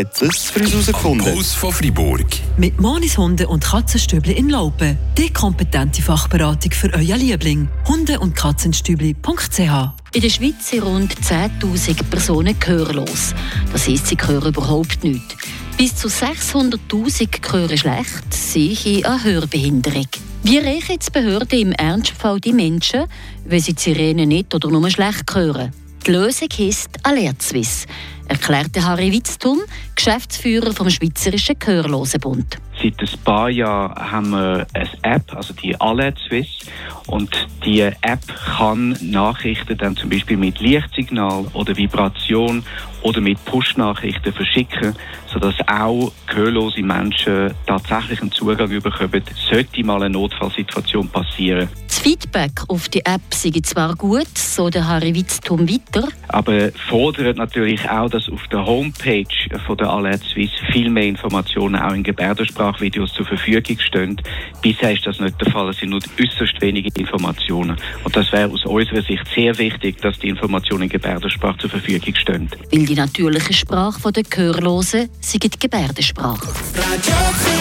hat es für uns herausgefunden. Puls von Fribourg. Mit Monis Hunde und Katzenstübli in Laupen. Die kompetente Fachberatung für euer Liebling. Hunde- und Katzenstübli.ch in der Schweiz sind rund 10.000 Personen gehörlos. Das heisst, sie hören überhaupt nichts. Bis zu 600.000 hören schlecht, sehe eine Hörbehinderung. Wie erreichen jetzt Behörden im Ernstfall die Menschen, wenn sie die Sirene nicht oder nur schlecht hören? Die Lösung heisst Alert Swiss, erklärte Harry Witztum, Geschäftsführer vom Schweizerischen Gehörlosenbund. Seit ein paar Jahren haben wir eine App, also die Alert Swiss. Und die App kann Nachrichten dann zum Beispiel mit Lichtsignal oder Vibration oder mit Push-Nachrichten verschicken, sodass auch gehörlose Menschen tatsächlich einen Zugang bekommen, sollte mal eine Notfallsituation passieren. Das Feedback auf die App sei zwar gut, so der Harry Witztum weiter. Aber fordert natürlich auch, dass auf der Homepage von der Alert Swiss viel mehr Informationen auch in Gebärdensprachvideos zur Verfügung stehen. Bisher ist das nicht der Fall. Es sind nur äußerst wenige Informationen. Und das wäre aus unserer Sicht sehr wichtig, dass die Informationen in Gebärdensprache zur Verfügung stehen. Weil die natürliche Sprache der Gehörlosen sei die Gebärdensprache.